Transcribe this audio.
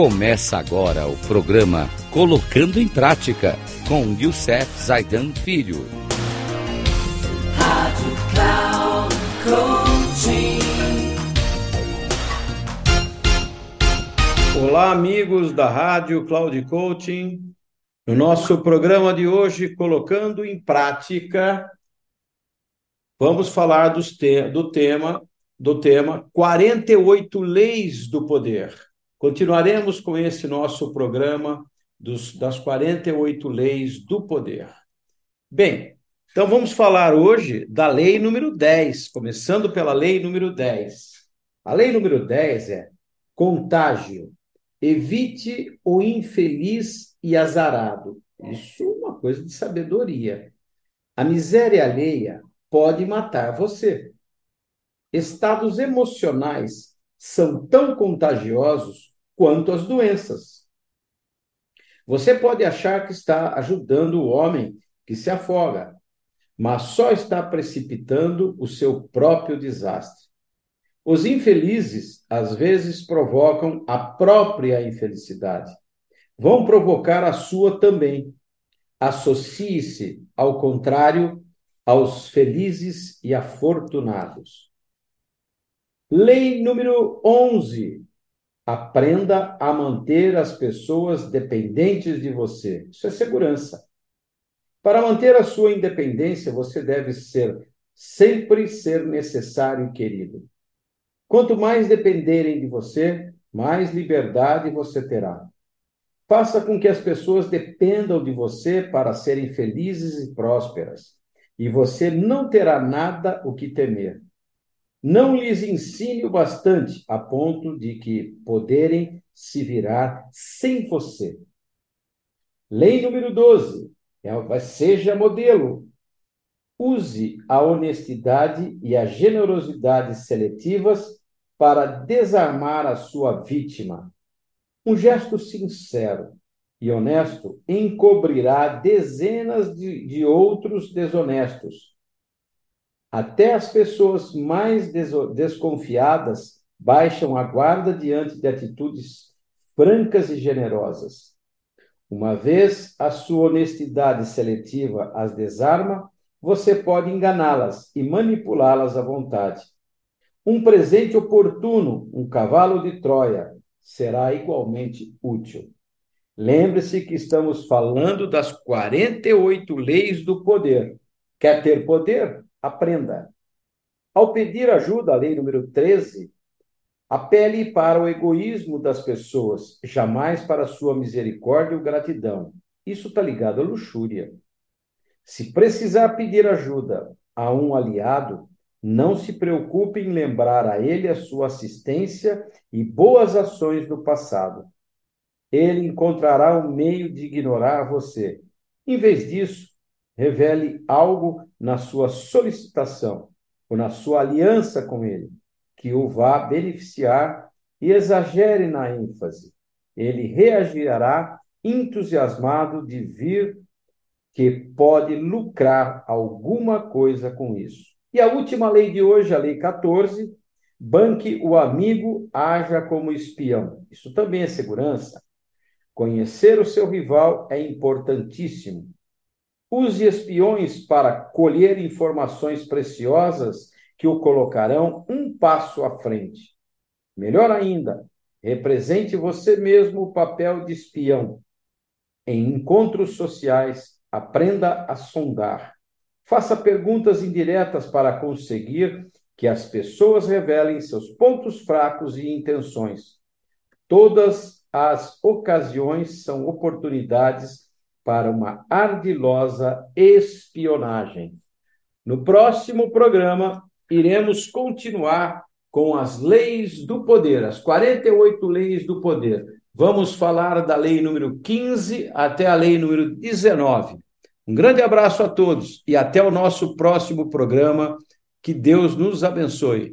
Começa agora o programa Colocando em Prática com Youssef Zaidan Filho. Rádio Cloud Coaching. Olá, amigos da Rádio Cloud Coaching. No nosso programa de hoje, Colocando em Prática, vamos falar te do tema do tema 48 Leis do Poder. Continuaremos com esse nosso programa dos, das 48 Leis do Poder. Bem, então vamos falar hoje da lei número 10, começando pela lei número 10. A lei número 10 é contágio. Evite o infeliz e azarado. Isso é uma coisa de sabedoria. A miséria alheia pode matar você. Estados emocionais são tão contagiosos quanto as doenças. Você pode achar que está ajudando o homem que se afoga, mas só está precipitando o seu próprio desastre. Os infelizes, às vezes, provocam a própria infelicidade. Vão provocar a sua também. Associe-se, ao contrário, aos felizes e afortunados. Lei número 11. Aprenda a manter as pessoas dependentes de você. Isso é segurança. Para manter a sua independência, você deve ser sempre ser necessário e querido. Quanto mais dependerem de você, mais liberdade você terá. Faça com que as pessoas dependam de você para serem felizes e prósperas, e você não terá nada o que temer. Não lhes ensine o bastante a ponto de que poderem se virar sem você. Lei número 12. É, seja modelo. Use a honestidade e a generosidade seletivas para desarmar a sua vítima. Um gesto sincero e honesto encobrirá dezenas de, de outros desonestos até as pessoas mais desconfiadas baixam a guarda diante de atitudes francas e generosas. Uma vez a sua honestidade seletiva as desarma, você pode enganá-las e manipulá-las à vontade. Um presente oportuno, um cavalo de Troia, será igualmente útil. Lembre-se que estamos falando das 48 leis do poder. Quer ter poder? Aprenda. Ao pedir ajuda, a lei número 13, apele para o egoísmo das pessoas, jamais para sua misericórdia ou gratidão. Isso está ligado à luxúria. Se precisar pedir ajuda a um aliado, não se preocupe em lembrar a ele a sua assistência e boas ações do passado. Ele encontrará um meio de ignorar você. Em vez disso, revele algo na sua solicitação ou na sua aliança com ele, que o vá beneficiar e exagere na ênfase. Ele reagirá entusiasmado de vir que pode lucrar alguma coisa com isso. E a última lei de hoje, a lei 14, banque o amigo, haja como espião. Isso também é segurança. Conhecer o seu rival é importantíssimo. Use espiões para colher informações preciosas que o colocarão um passo à frente. Melhor ainda, represente você mesmo o papel de espião. Em encontros sociais, aprenda a sondar. Faça perguntas indiretas para conseguir que as pessoas revelem seus pontos fracos e intenções. Todas as ocasiões são oportunidades para uma ardilosa espionagem. No próximo programa, iremos continuar com as leis do poder, as 48 leis do poder. Vamos falar da lei número 15 até a lei número 19. Um grande abraço a todos e até o nosso próximo programa. Que Deus nos abençoe.